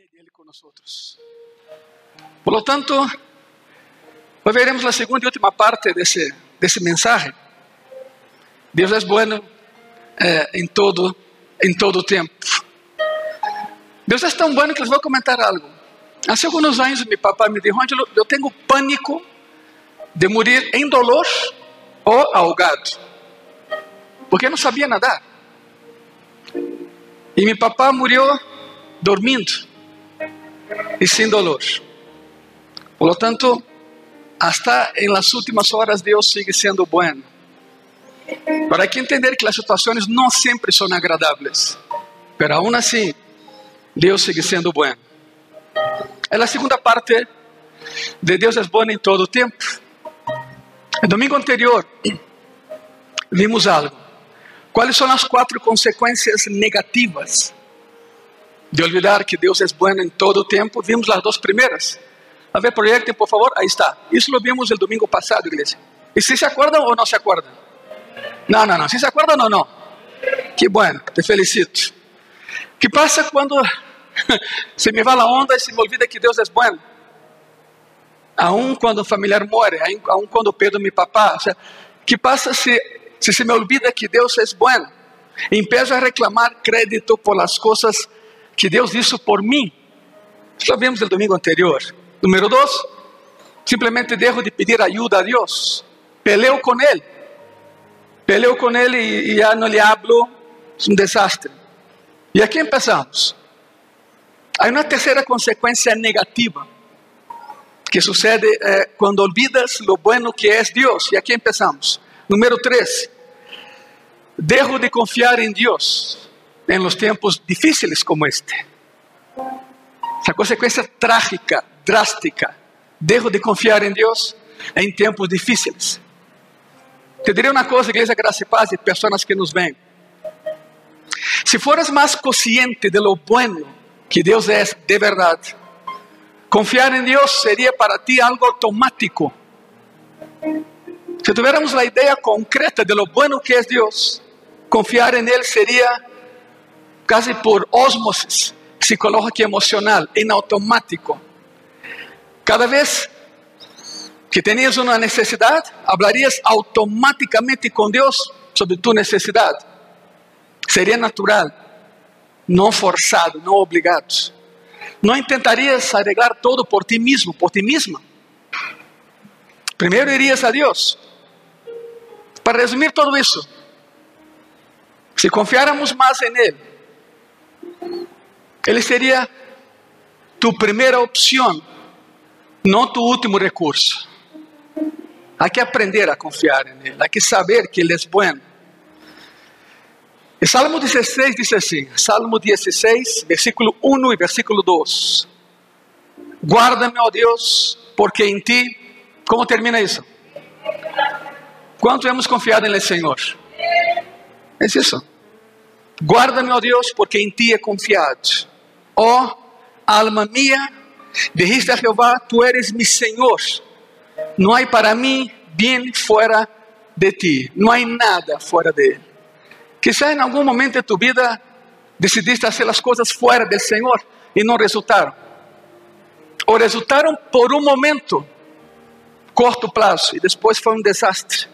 companhia dele com nós. Por lo tanto, hoje veremos a segunda e última parte desse, desse mensagem. Deus é bueno eh, todo em todo tempo. Deus é tão bueno que les vou comentar algo. Há alguns anos, meu papai me disse: Angelo, eu tenho pânico de morir em dolor ou ahogado, porque eu não sabia nadar. E meu papai morreu dormindo e sem dolor. Por lo tanto, hasta em las últimas horas Deus sigue sendo bueno. Para que entender que as situações não sempre são agradáveis, mas aún assim, Deus sigue sendo bueno. É a segunda parte de Deus é bom em todo o tempo. No domingo anterior, vimos algo. Quais são as quatro consequências negativas de olvidar que Deus é bueno em todo o tempo? Vimos as duas primeiras. A ver, proyecten, por favor. Aí está. Isso lo vimos el domingo passado, igreja. E se se acordam ou não se acordam? Não, não, não. Se se acordam, não, não. Que bueno, te felicito. que passa quando se me vai a onda e se me olvida que Deus é bueno? aun quando o familiar morre, aun quando perdo meu papá. O sea, que passa se, se se me olvida que Deus é bueno? Empiezo a reclamar crédito por las coisas que Deus hizo por mim. Isso vimos no domingo anterior. Número dois, simplesmente dejo de pedir ajuda a Deus. Peleo com Ele. Peleo com Ele e, já não lhe hablo. É um desastre. E aqui começamos. Há uma terceira consequência negativa que sucede eh, quando olvidas lo bueno que é Deus. E aqui começamos. Número 3. Dejo de confiar em Deus em los tempos difíceis como este. Essa consequência trágica, drástica. Dejo de confiar em Deus em tempos difíceis. Te direi uma coisa, igreja Graça e Paz e pessoas que nos veem. Se fores mais consciente de lo bueno que Deus é de verdade, Confiar en Dios sería para ti algo automático. Si tuviéramos la idea concreta de lo bueno que es Dios, confiar en Él sería casi por osmosis psicológica y emocional, en automático. Cada vez que tenías una necesidad, hablarías automáticamente con Dios sobre tu necesidad. Sería natural, no forzado, no obligado. Não intentarias arreglar todo por ti mesmo, por ti mesma. Primeiro irias a Deus. Para resumir todo isso, se confiáramos mais em Ele, Ele seria tu primeira opção, não tu último recurso. Há que aprender a confiar em Ele, há que saber que Ele é bueno. E Salmo 16 diz assim, Salmo 16, versículo 1 e versículo 2. Guarda-me, ó Deus, porque em ti, como termina isso? Quanto hemos confiado em Senhor? É isso. Guarda-me, ó Deus, porque em ti é confiado. Ó alma minha, dijiste a Jeová, tu eres mi Senhor. Não há para mim bem fora de ti. Não há nada fora dele. Quizá em algum momento de tu vida decidiste fazer as coisas fora do Senhor e não resultaram. Ou resultaram por um momento, curto prazo, e depois foi um desastre.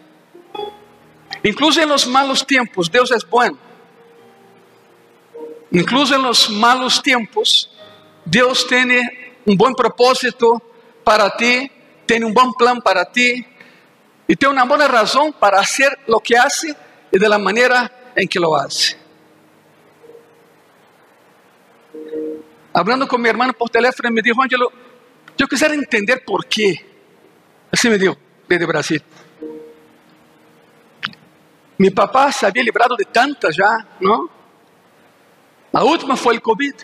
Incluso em los malos tempos, Deus é bom. Incluso em los malos tempos, Deus tem um bom propósito para ti, tem um bom plano para ti, e tem uma boa razão para fazer o que hace e de la maneira em que lo hace. Hablando com meu irmão por telefone, me dijo, Angelo, eu quisiera entender por quê. Assim me dijo, desde Brasil. Mi papá se havia livrado de tantas já, não? A última foi o Covid.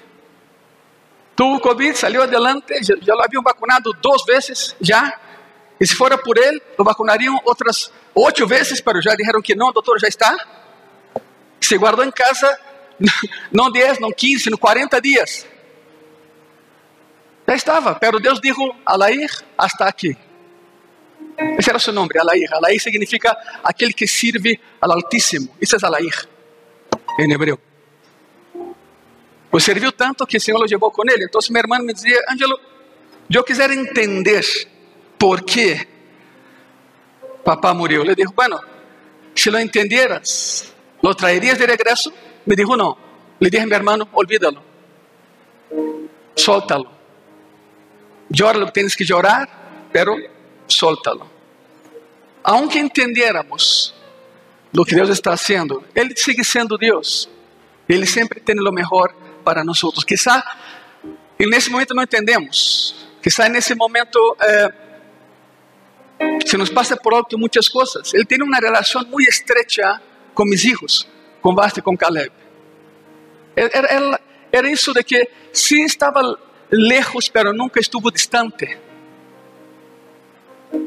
Tuvo Covid, salió adelante, já, lo haviam vacunado duas vezes já. E se fora por ele, lo vacunariam outras oito vezes, mas já disseram que não, doutor, já está se guardou em casa não 10, não 15, não 40 dias. Já estava, pero Deus disse, Alair, hasta aqui. Esse era seu nome, Alair. Alair significa aquele que serve ao Altíssimo. Isso é Alair, em hebreu. Pues serviu tanto que o Senhor lo levou com ele. Então, meu irmão me dizia, Ângelo, eu quiser entender por que papá morreu. Le dijo, bueno, si lo entendieras, ¿lo traerías de regreso? Me dijo, no. Le dije mi hermano, olvídalo. Suéltalo. Llora lo que tienes que llorar, pero suéltalo. Aunque entendiéramos lo que Deus está haciendo, Ele sigue sendo Deus. Ele sempre tem o melhor para nós. Quizá nesse momento não entendemos. Quizá nesse momento eh, se nos passa por alto muitas coisas. Ele tem uma relação muito estreita com meus filhos, com Basta e com Caleb. Era, era, era de que sim estava lejos, pero nunca estuvo distante.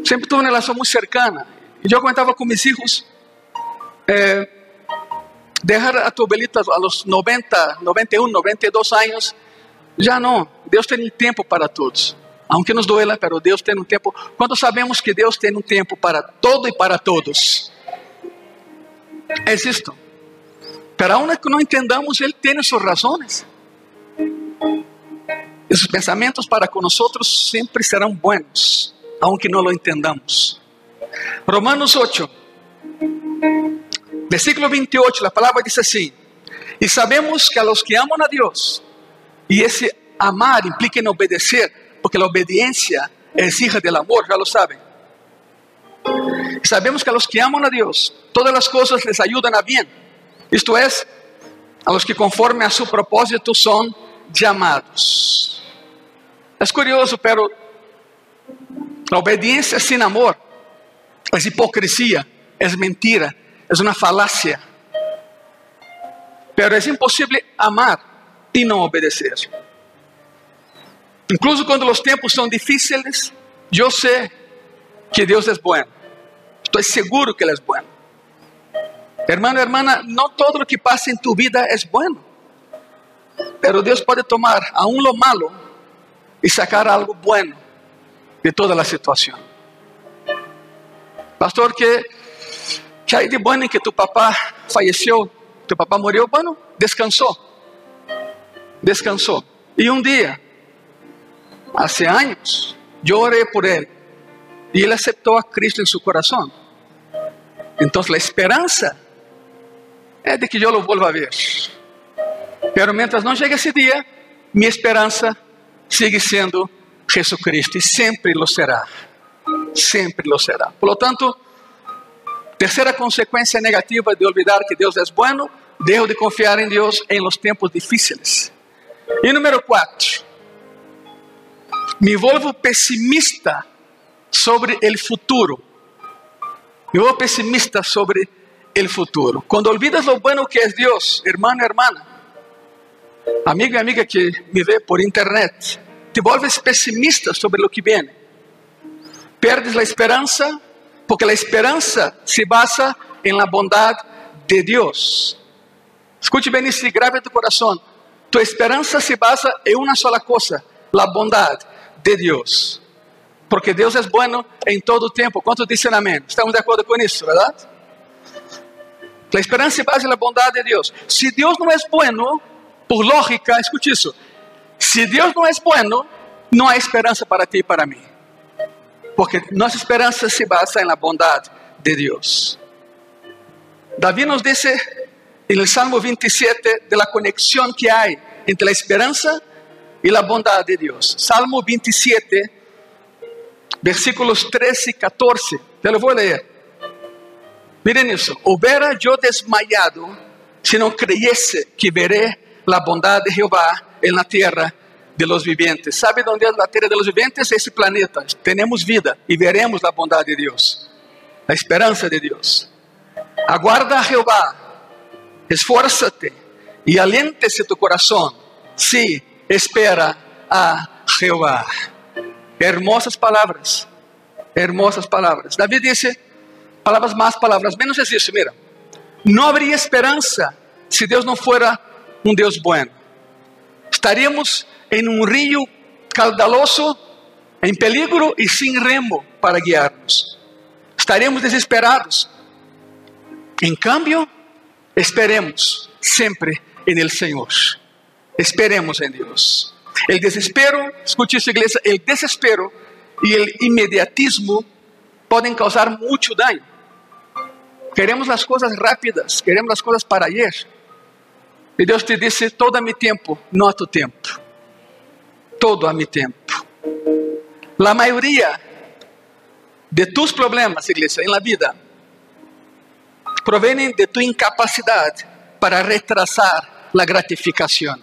Sempre tuve uma relação muito cercana. E eu comentava com meus filhos, eh, dejar a tu abuelita a los 90, 91, 92 anos, já não. Deus tem um tempo para todos. Aunque nos duela, pero Deus tem um tempo. Quando sabemos que Deus tem um tempo para todo e para todos, é isto. Pero aún que não entendamos, Ele tem suas razões. Esses pensamentos para com nós sempre serão bons, aunque não lo entendamos. Romanos 8, versículo 28, a palavra diz assim: E sabemos que a los que amam a Deus, e esse amar implica em obedecer, porque a obediência é hija del amor, já lo sabem. Sabemos que a los que amam a Deus, todas as coisas les ayudan a bien. Isto é, a los que conforme a su propósito são chamados. É curioso, pero a obediência sem amor é hipocrisia, é mentira, é uma falácia. Pero é impossível amar e não obedecer. Incluso quando os tempos são difíceis, eu sei que Deus é bom. Estou seguro que Ele é bom. Hermano, hermana, não todo o que passa em tu vida é bom. Pero Deus pode tomar aún lo malo e sacar algo bueno de toda a situação. Pastor, que, que hay de bueno em que tu papá faleceu, tu papá morreu, bueno, descansou. Descansou. E um dia hace años. Yo oré por él y él aceptó a Cristo en su corazón. Entonces la esperanza es de que yo lo vuelva a ver. Pero mientras no llegue ese día, mi esperanza sigue siendo Jesucristo y siempre lo será. Siempre lo será. Por lo tanto, tercera consecuencia negativa de olvidar que Dios es bueno, dejo de confiar en Dios en los tiempos difíciles. Y número cuatro, me volvo pessimista sobre o futuro. Me volvo pessimista sobre o futuro. Quando olvidas lo bueno que é Deus, hermano, hermana, amigo e amiga que me vê por internet, te volves pessimista sobre lo que viene. Perdes a esperança, porque a esperança se basa em la bondade de Deus. Escute bem isso grave tu coração. Tu esperança se basa em uma sola coisa: la bondade de Deus. Porque Deus é bueno em todo o tempo. Quantos dizem amém? Estamos de acordo com isso, verdade? A esperança se base na bondade de Deus. Se Deus não é bueno, por lógica, escute isso. Se Deus não é bueno, não há esperança para ti e para mim. Porque nossa esperança se basa na bondade de Deus. Davi nos diz no Salmo 27 de la conexión que há entre a esperança e a bondade de Deus. Salmo 27, versículos 13 e 14. Te lo vou ler. Miren isso. Hubiera eu desmayado se não creyese que veré a bondade de Jeová en la tierra de los vivientes. ¿Sabe onde é a terra de los vivientes? Esse planeta. Temos vida e veremos a bondade de Deus, a esperança de Deus. Aguarda a Jeová, esfuérzate e aliente-se tu coração. Sí, espera a Jehová. Hermosas palavras, hermosas palavras. Davi disse, palavras más, palavras menos, é isso, mira. Não haveria esperança se Deus não fuera um Deus bueno. Estaríamos em um rio caudaloso, em peligro e sem remo para guiarnos. Estaríamos desesperados. Em cambio, esperemos sempre em el Senhor. Esperemos em Deus. El desespero, escute isso, igreja, el desespero e el imediatismo podem causar muito dano. Queremos as coisas rápidas, queremos as coisas para ayer. E Deus te disse: todo a mi tempo, não a tu tempo. Todo a mi tempo. A maioria de tus problemas, igreja, em la vida, provêm de tu incapacidade para retrasar a gratificação.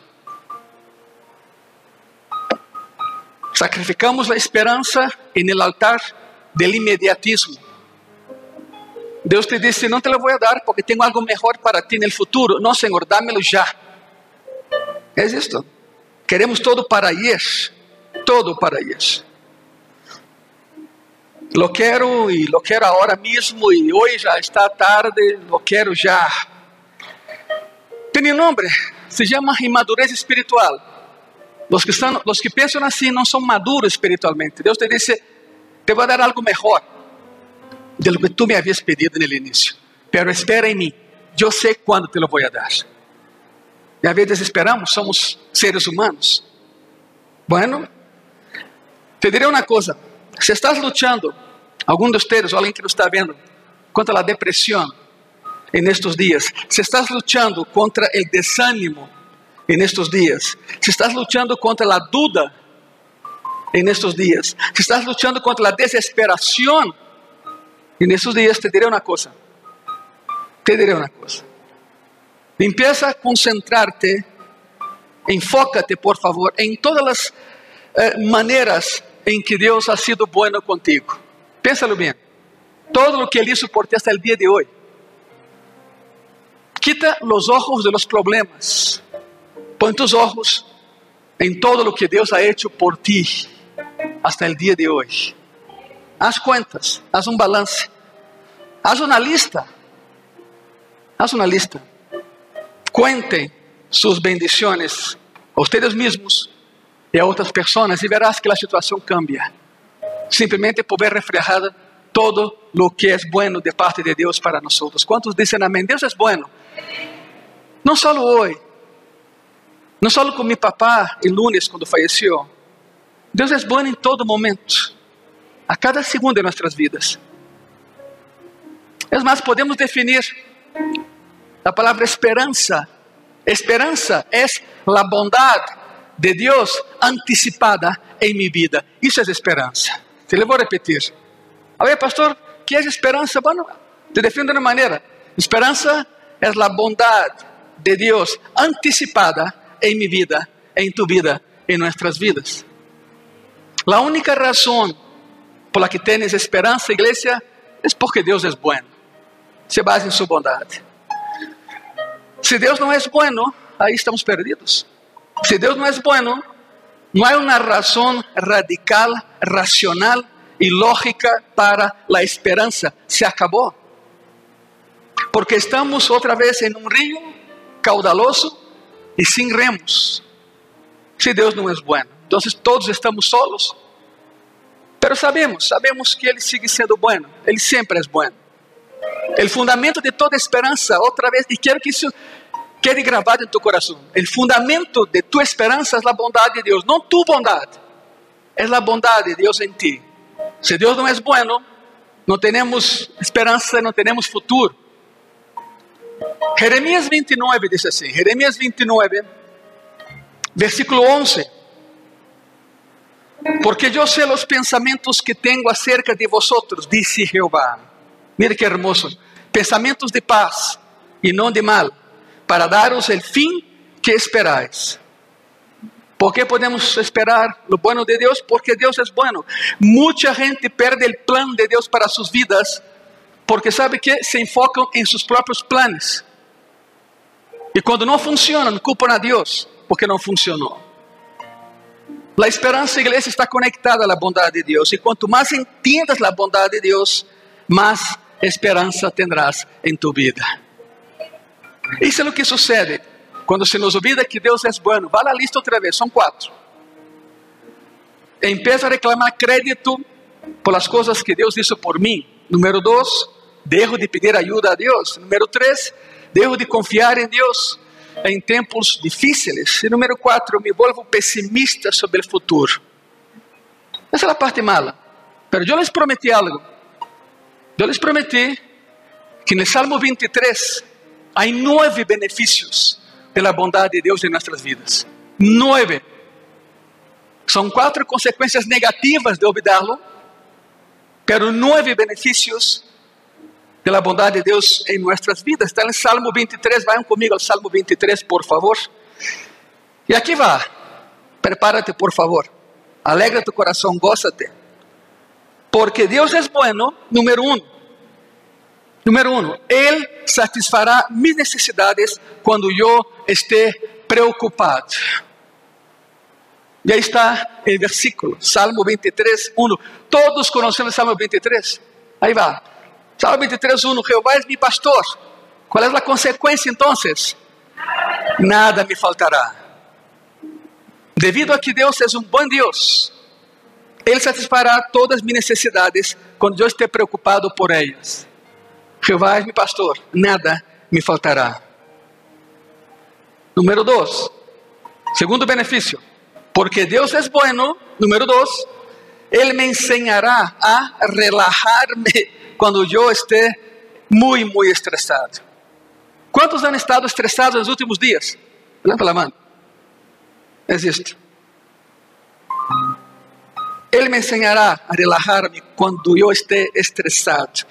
Sacrificamos a esperança em el altar del imediatismo. Deus te disse: Não te lo vou dar porque tenho algo melhor para ti no futuro. Não, Senhor, dámelo já. É isto. Queremos todo para ayer. Todo para ayer. Lo quero e lo quero agora mesmo e hoje já está tarde. Lo quero já. Tem nome. Se chama imadurez espiritual. Os que, estão, os que pensam assim não são maduros espiritualmente. Deus te disse: Te vou dar algo melhor de lo que tu me havias pedido no início. Pero espera em mim. Eu sei quando te lo vou dar. E às vezes esperamos, somos seres humanos. Bueno, te diré uma coisa: se estás lutando, algum de vocês, ou alguém que nos está vendo, contra a depressão en estos dias, se estás lutando contra o desânimo en estos dias, se estás lutando contra a duda en estos dias, se estás lutando contra a desesperação e nesses dias te diré uma coisa. Te diré uma coisa. Empieza a concentrarte, enfócate, por favor, em todas as eh, maneiras em que Deus ha sido bueno contigo. Pénsalo bem. Todo o que Ele hizo por ti hasta el dia de hoje. Quita los ojos de los problemas. Põe tus ojos em todo o que Deus ha hecho por ti hasta el dia de hoje. Haz cuentas, haz um balance, haz uma lista, haz uma lista. Cuente suas bendições a ustedes mesmos e a outras pessoas e verás que a situação cambia. Simplesmente por ver reflejada todo lo que é bueno de parte de Deus para nós. Quantos dizem amém? Deus é bueno. Não só hoje, não só com meu papá el lunes quando faleceu. Deus é bom em todo momento a cada segundo de nossas vidas. É mais, podemos definir a palavra esperança. Esperança é a bondade de Deus antecipada em minha vida. Isso é esperança. Te le vou repetir. A ver, pastor, que é esperança? Bueno, te defino de uma maneira. Esperança é a bondade de Deus antecipada em minha vida, em tu vida, em nossas vidas. A única razão por que tienes esperança, igreja, é porque Deus é bueno. Se basa em sua bondade. Se Deus não é bueno, aí estamos perdidos. Se Deus não é bueno, não há uma razão radical, racional e lógica para a esperança. Se acabou. Porque estamos outra vez em um rio caudaloso e sem remos. Se Deus não é bueno, então todos estamos solos. Pero sabemos, sabemos que Ele sigue sendo bueno, Ele sempre é bueno. O fundamento de toda esperança, outra vez, e quero que isso quede gravado em tu coração. O fundamento de tu esperança é a bondade de Deus, não tu bondade, é a bondade de Deus em ti. Se Deus não é bueno, não temos esperança, não temos futuro. Jeremias 29 diz assim: Jeremias 29, versículo 11. Porque eu sei os pensamentos que tenho acerca de vosotros, disse Jeová. Mire que hermoso. Pensamentos de paz e não de mal, para daros el fim que esperáis. ¿Por que podemos esperar lo bueno de Deus? Porque Deus é bueno. Muita gente perde o plan de Deus para suas vidas porque sabe que se enfocam em seus próprios planos. E quando não funcionam, culpam a Deus porque não funcionou. A esperança, igreja, está conectada à bondade de Deus. E quanto mais entiendas a bondade de Deus, mais esperança tendrás em tu vida. Isso é o que sucede quando se nos olvida que Deus é bueno. Vá a lista outra vez, são quatro. Empieza a reclamar crédito por as coisas que Deus hizo por mim. Número dois, dejo de pedir ajuda a Deus. Número três, dejo de confiar em Deus. em tempos difíceis. E número quatro, me volvo pessimista sobre o futuro. Essa é a parte mala. Mas eu les prometi algo. Eu les prometi que no Salmo 23 há nove benefícios da bondade de Deus em nossas vidas. Nove. São quatro consequências negativas de olvidá-lo, pero nove benefícios pela bondade de Deus em nossas vidas. Está no Salmo 23, vayam comigo ao Salmo 23, por favor. E aqui vai. Prepárate, por favor. Alegra tu coração, gózate. Porque Deus é bueno, número um. Número um, Ele satisfará minhas necessidades quando eu esteja preocupado. E aí está o versículo, Salmo 23, 1. Todos conhecemos Salmo 23. Aí vai. Salmo 23, 1. Jeová é meu pastor. Qual é a consequência então? Nada me faltará. Devido a que Deus é um bom Deus, Ele satisfará todas as minhas necessidades quando eu estiver preocupado por elas. Jeová é meu pastor, nada me faltará. Número 2. Segundo benefício porque Deus é bueno. Número dois, Ele me ensinará a relajar-me quando eu esteja muito, muito estressado. Quantos han estado estressados nos últimos dias? Levanta a mão. Existe. Ele me ensinará a relajar-me quando eu esteja estressado.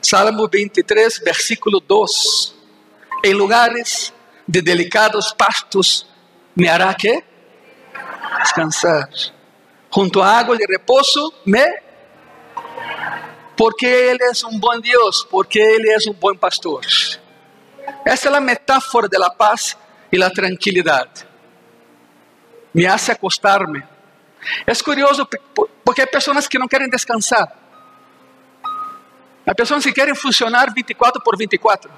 Salmo 23, versículo 2. Em lugares de delicados pastos me hará que? descansar. Junto a água de repouso me porque Ele é um bom Deus, porque Ele é um bom pastor. Essa é a metáfora da paz e da tranquilidade. Me hace acostar-me. É curioso porque há pessoas que não querem descansar. Há pessoas que querem funcionar 24 por 24.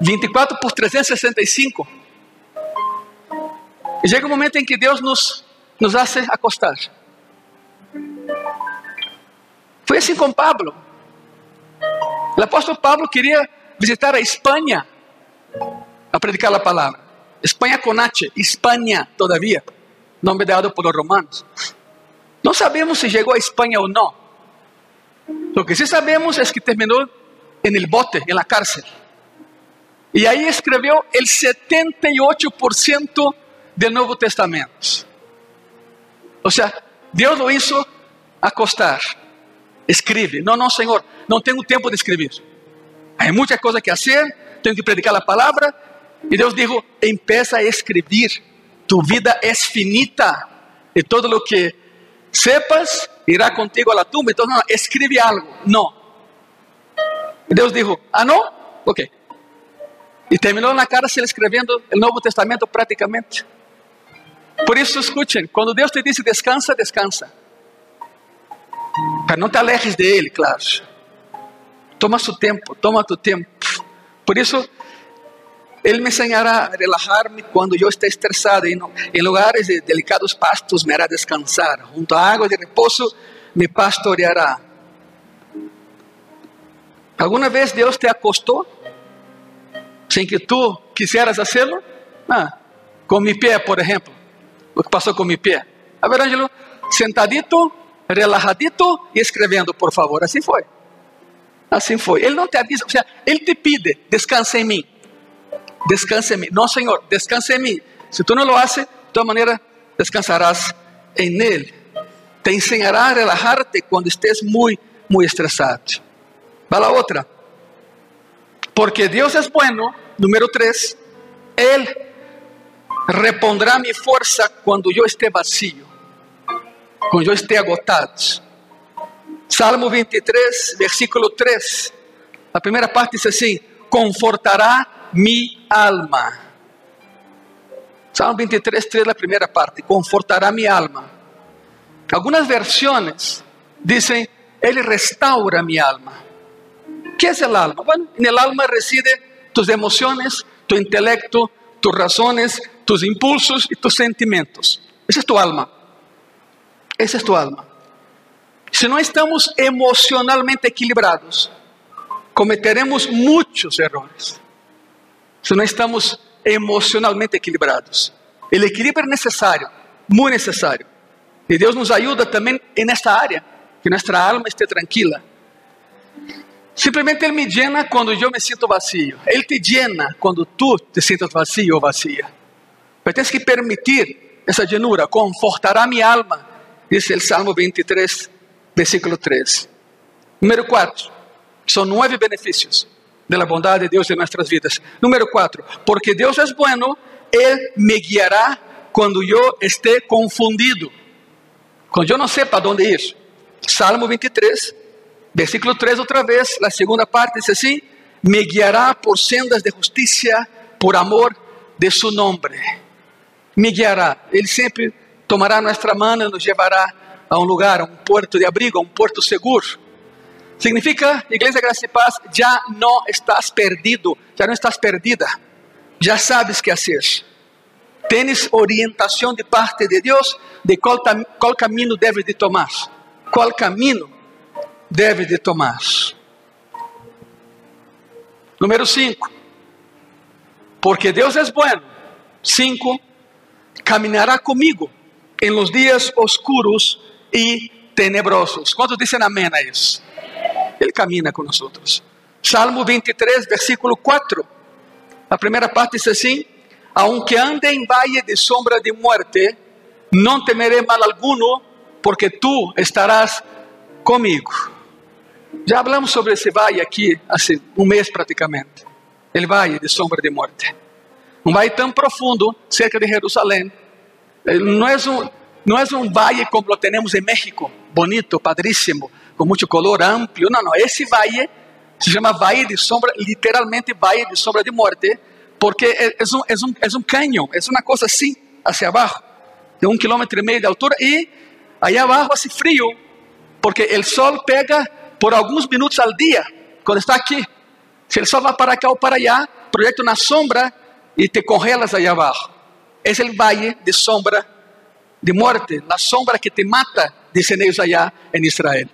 24 por 365. E chega um momento em que Deus nos, nos hace acostar. Foi assim com Pablo. O apóstolo Pablo queria visitar a Espanha a predicar a palavra. Espanha H, Espanha todavia, nome dado por los romanos. Não sabemos se chegou a Espanha ou não. Lo que sí sabemos es que terminou en el bote, en la cárcel. E aí escreveu el 78% do Novo Testamento. Ou seja, Deus o hizo acostar. Escreve. Não, não, Senhor, não tenho tempo de escrever. Há muita coisa que fazer, tenho que predicar a palavra. E Deus disse: empieza a escrever. Tu vida é finita. E todo o que sepas irá contigo a la tumba. Então, não, escreve algo. Não. E Deus disse: ah, não? Ok. E terminou na cárcel escrevendo o Novo Testamento praticamente. Por isso, escutem: quando Deus te diz descansa, descansa. Para não te alejes de Ele, claro. Toma seu tempo, toma tu tempo. Por isso, Ele me ensinará a relajar-me quando eu estiver estressado. E em lugares de delicados pastos me hará descansar. Junto à água de repouso me pastoreará. ¿Alguna vez Deus te acostou sem que tu quisieras hacerlo? Ah, com mi pé, por exemplo o que passou com meu pé. A ver, Ângelo, sentadito, relajadito e escrevendo, por favor. Assim foi. Assim foi. Ele não te avisa, ou seja, ele te pide, descansa em mim. Descansa em mim. Não, Senhor, descansa em mim. Se tu não lo haces, de toda maneira, descansarás em Ele. Te ensinará a relajar-te quando estés muito, muito estressado. Vai a outra. Porque Deus é bueno, número 3, Ele repondrá mi fuerza cuando yo esté vacío, cuando yo esté agotado. Salmo 23, versículo 3. La primera parte dice así, confortará mi alma. Salmo 23, 3, la primera parte, confortará mi alma. Algunas versiones dicen, Él restaura mi alma. ¿Qué es el alma? Bueno, en el alma reside tus emociones, tu intelecto, tus razones, tus impulsos y tus sentimientos. Esa es tu alma. Esa es tu alma. Si no estamos emocionalmente equilibrados, cometeremos muchos errores. Se não estamos emocionalmente equilibrados. O equilíbrio é necessário, muito necessário. E Deus nos ajuda também nesta área, que nossa alma esteja tranquila. Simplesmente Ele me llena quando eu me sinto vazio. Ele te llena quando tu te sientes vazio ou vazia. Mas tens que permitir essa llenura, confortará minha alma, diz o Salmo 23, versículo 3. Número 4. São nove benefícios da bondade de Deus em nossas vidas. Número 4. Porque Deus é bueno, Ele me guiará quando eu esteja confundido. Quando eu não sepa onde ir. Salmo 23, versículo 3 outra vez, a segunda parte diz assim: Me guiará por sendas de justiça, por amor de su nombre. Me guiará. Ele sempre tomará nossa mão e nos levará a um lugar, a um porto de abrigo, a um porto seguro. Significa, Igreja Graça e Paz, já não estás perdido, já não estás perdida, já sabes que fazer. Tens orientação de parte de Deus de qual, qual caminho deves de tomar. Qual caminho deve de tomar. Número 5. Porque Deus é bueno. 5. Caminhará comigo em los dias oscuros e tenebrosos. Quantos dizem amém a isso? Ele camina com nós. Salmo 23, versículo 4. A primeira parte diz assim: Aunque ande em valle de sombra de muerte, não temeré mal alguno, porque tu estarás comigo. Já falamos sobre esse vale aqui há um mês praticamente. El vale de sombra de morte. Um vale tão profundo cerca de Jerusalém. Eh, não é um, não é um vale como temos em México, bonito, padríssimo, com muito color, amplo. Não, não. Esse vale se chama Vale de Sombra, literalmente Vale de Sombra de Morte, porque é, é, um, é, um, é um canhão, é uma coisa assim, hacia abaixo, de um quilômetro e meio de altura, e aí abaixo hace frio, porque o sol pega por alguns minutos ao dia, quando está aqui. Se o sol vai para cá ou para allá, projeta uma sombra e te congelas aí abaixo. É o vale de sombra de morte, a sombra que te mata, dizem eles allá em Israel.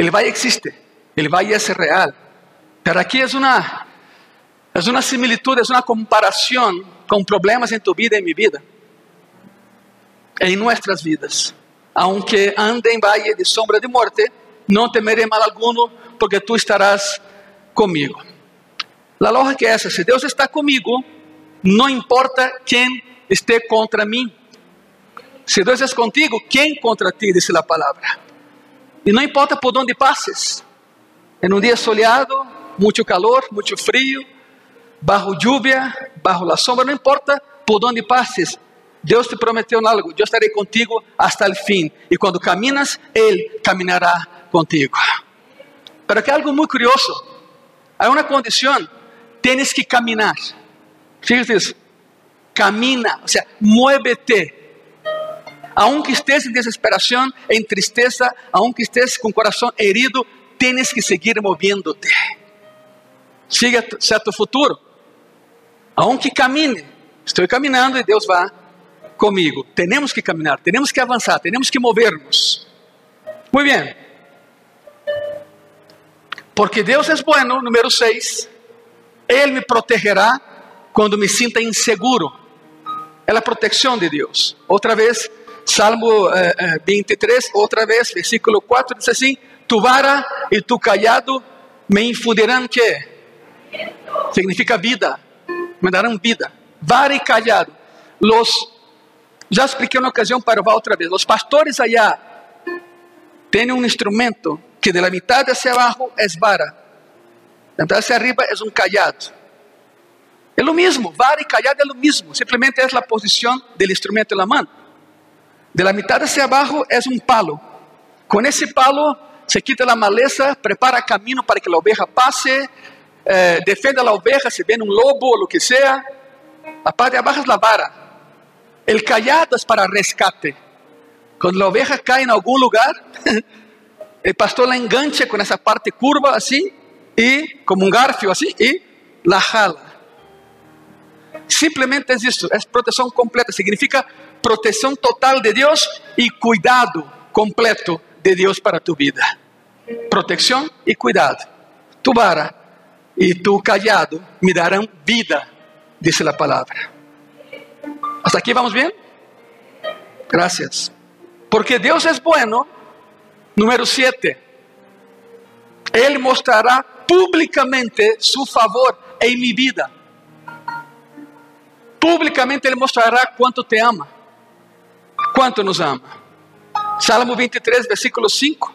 O vale existe, o vale é real. Pero aqui é uma, é uma similitud, é uma comparação com problemas em tu vida e em minha vida, em nossas vidas. Aunque ande em valle de sombra de morte, não temerei mal alguno, porque tu estarás comigo. A lógica é essa: se Deus está comigo, não importa quem esteja contra mim. Se Deus é contigo, quem contra ti, diz a palavra. E não importa por onde passes, em um dia soleado, muito calor, muito frio, bajo lluvia, bajo a sombra, não importa por onde passes, Deus te prometeu algo, eu estarei contigo hasta o fim. E quando caminas, Ele caminhará contigo. Pero que algo muito curioso. Há uma condição, tienes que caminar. Fíjate isso. Camina, ou seja, muévete. Aunque estés em desesperação, em tristeza, aunque estés com coração herido, tienes que seguir moviéndote. Siga tu futuro. Aunque camine, estou caminhando e Deus vai comigo. Temos que caminhar, temos que avançar, temos que movernos. Muito bem. Porque Deus é bueno, número 6. Ele me protegerá quando me sinta inseguro. É a proteção de Deus. Outra vez, Salmo eh, eh, 23, outra vez, versículo 4, diz assim: Tu vara e tu callado me infundirão que? Significa vida. Me darão vida. Vara e callado. Los já expliquei uma ocasião para o outra vez. Os pastores allá têm um instrumento que de la mitad hacia abajo é vara, de mitad hacia arriba é um callado. É o mesmo, vara e callado é o mesmo, simplesmente é a posição do instrumento na mão. De la mitad hacia abajo é um palo. Com esse palo se quita a maleza, prepara caminho para que a oveja passe, eh, defende a oveja se vem um lobo o que seja. A parte de abaixo é a vara. El callado es para rescate. Cuando la oveja cae en algún lugar, el pastor la engancha con esa parte curva así y como un garfio así y la jala. Simplemente es eso, es protección completa, significa protección total de Dios y cuidado completo de Dios para tu vida. Protección y cuidado. Tu vara y tu callado me darán vida dice la palabra. ¿Hasta aquí vamos bien? Gracias. Porque Dios es bueno. Número siete. Él mostrará públicamente su favor en mi vida. Públicamente Él mostrará cuánto te ama. Cuánto nos ama. Salmo 23, versículo 5.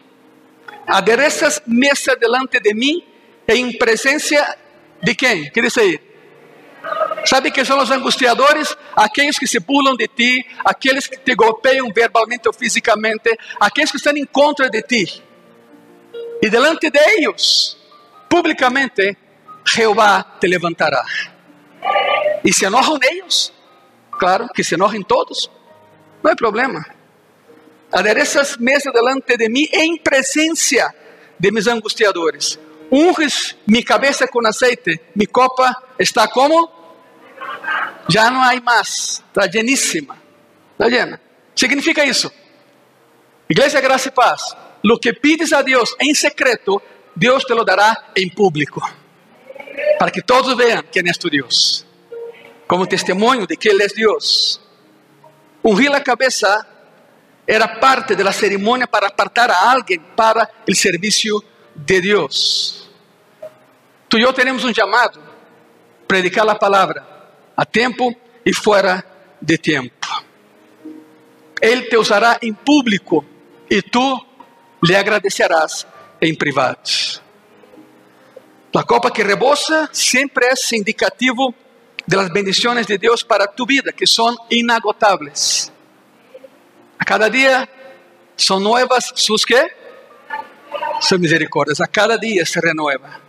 Aderezas mesa delante de mí en presencia de quem? Que diz aí? Sabe quem são os angustiadores? Aqueles que se pulam de ti, aqueles que te golpeiam verbalmente ou fisicamente, aqueles que estão em contra de ti. E delante de eles, publicamente, Jeová te levantará. E se enojam eles, claro que se enojem todos, não é problema. Aderezas mesa delante de mim em presença de mis angustiadores. Unges mi cabeça com aceite, mi copa está como? Já não há mais, está lleníssima, está llena. Significa isso. Igreja Graça e Paz, lo que pides a Deus em secreto, Deus te lo dará em público, para que todos vejam quem é tu Deus, como testemunho de que Ele é Deus. Ungir a cabeça era parte de la ceremonia para apartar a alguien para el servicio de Dios. Tú y yo tenemos un llamado, predicar la palabra a tiempo y fuera de tiempo. Él te usará en público y tú le agradecerás en privado. La copa que rebosa siempre es indicativo de las bendiciones de Dios para tu vida, que son inagotables. A cada dia são novas sus que? Sus misericórdias. A cada dia se renueva.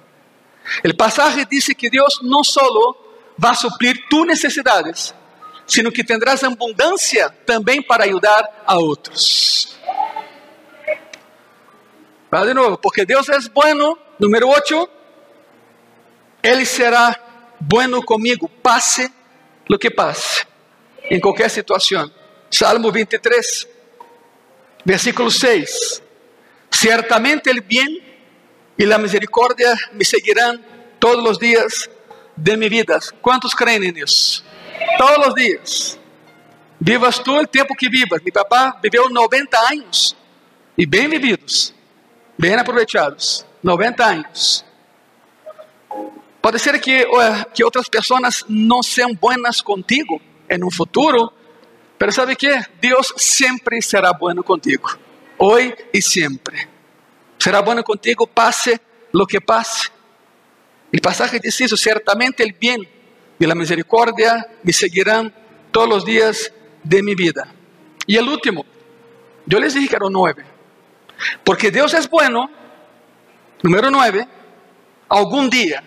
O pasaje diz que Deus não solo vai suplir tus necessidades, sino que tendrás abundância também para ajudar a outros. Vai de novo, porque Deus é bueno. Número 8. Ele será bueno comigo, passe lo que passe, em qualquer situação. Salmo 23, versículo 6. Ciertamente el bien y la misericordia me seguirán todos los días de mi vida. ¿Cuántos creen en eso? Todos los días. Vivas tú el tiempo que vivas. Mi papá vivió 90 años y bien vividos, bien aprovechados. 90 años. Pode ser que, que outras pessoas não sejam buenas contigo em um futuro, Pero sabe que? Deus sempre será bueno contigo. Hoy e sempre. Será bueno contigo, pase lo que pase. El pasaje dice eso, ciertamente el bien y la misericordia me seguirán todos los días de mi vida. Y el último, yo les dije que era nueve. Porque Dios es bueno, número nueve, algún día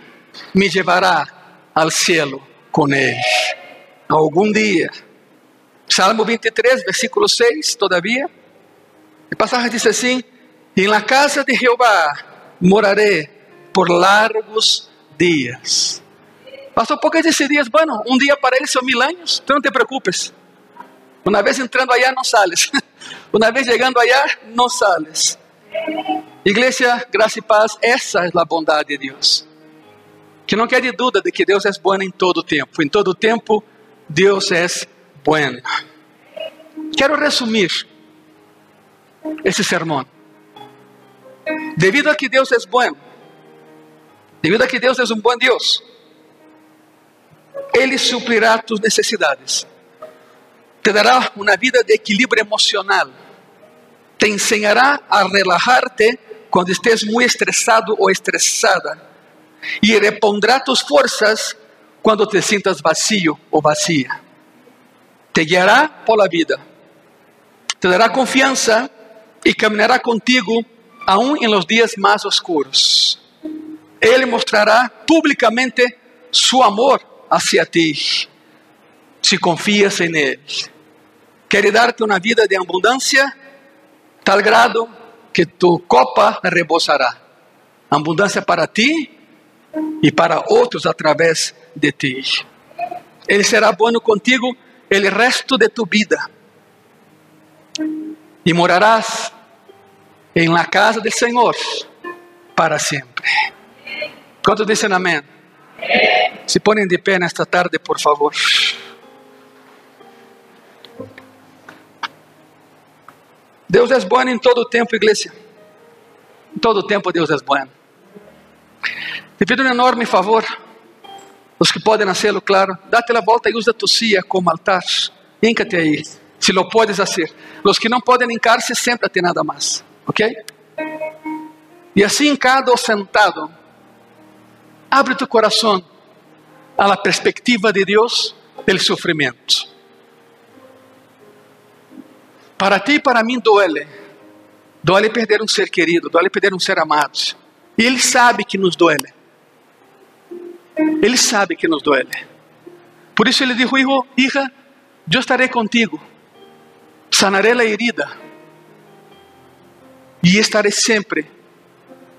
me llevará al cielo con Él. Algún día. Salmo 23, versículo 6, todavia. O passagem diz assim: Em la casa de Jeová moraré por largos dias. Pastor, por que disse dias? Bueno, um dia para ele são mil anos, então não te preocupes. Uma vez entrando allá, não sales. Uma vez chegando allá, não sales. Igreja, graça e paz, essa é a bondade de Deus. Que não quede dúvida de que Deus é bom em todo tempo. Em todo tempo, Deus é bueno. Quero resumir esse sermão. Devido a que Deus é bom, devido a que Deus é um bom Deus, Ele suplirá tus necessidades, te dará uma vida de equilíbrio emocional, te ensinará a relajar-te quando estés muito estressado ou estressada, e repondrá tus forças quando te sintas vacío ou vacía te guiará por la vida, te dará confianza y caminará contigo aún en los días más oscuros. Él mostrará públicamente su amor hacia ti si confías en Él. Quiere darte una vida de abundancia, tal grado que tu copa rebosará. Abundancia para ti y para otros a través de ti. Ele será bueno contigo el resto de tu vida y morarás en la casa del Señor para siempre. ¿Cuántos dicen amén? Se ponem de pé nesta tarde, por favor. Deus é bom em todo o tempo, igreja. Em todo o tempo Deus é bom. Te pido um enorme favor, os que podem fazê-lo, claro, date a volta e usa tu silla como altar. Híncate aí, se lo puedes fazer. Os que não podem hincar-se, senta-te nada mais, ok? E assim, cada sentado, abre tu coração a la perspectiva de Deus del sofrimento. Para ti e para mim duele. Duele perder um ser querido, duele perder um ser amado. E Ele sabe que nos duele. Ele sabe que nos duele. Por isso Ele disse: Hijo, hija, eu estarei contigo. Sanaré a herida. E estarei sempre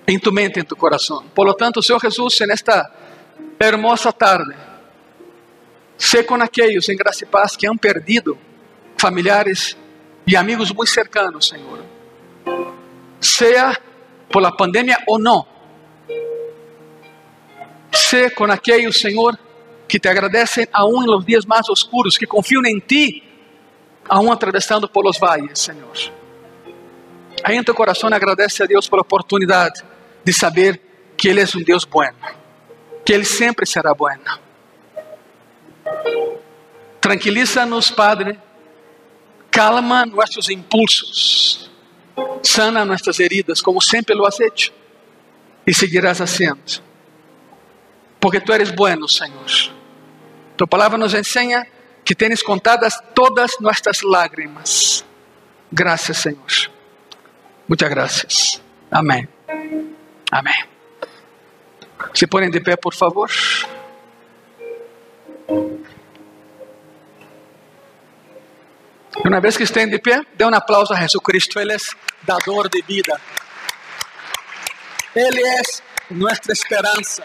em tu mente, em tu coração. Por lo tanto, Senhor Jesus, nesta hermosa tarde, sé com aqueles em graça e paz que han perdido familiares e amigos muito cercanos, Senhor. Seja por la pandemia ou não. Sé com aqueles, Senhor, que te agradecem aún em los dias mais oscuros, que confiam em Ti, aún atravessando por los valles, Senhor. Aí em teu coração agradece a Deus pela oportunidade de saber que Ele é um Deus bueno, que Ele sempre será bueno. Tranquiliza-nos, Padre, calma nossos impulsos, sana nossas heridas, como sempre lo has hecho, e seguirás haciendo. Porque tu eres bueno, Senhor. Tu palavra nos ensina que tens contadas todas nossas lágrimas. Graças, Senhor. Muitas graças. Amém. Amém. Se põem de pé, por favor. Uma vez que estén de pé, dê um aplauso a Jesucristo. Ele é dador de vida. Ele é nossa esperança.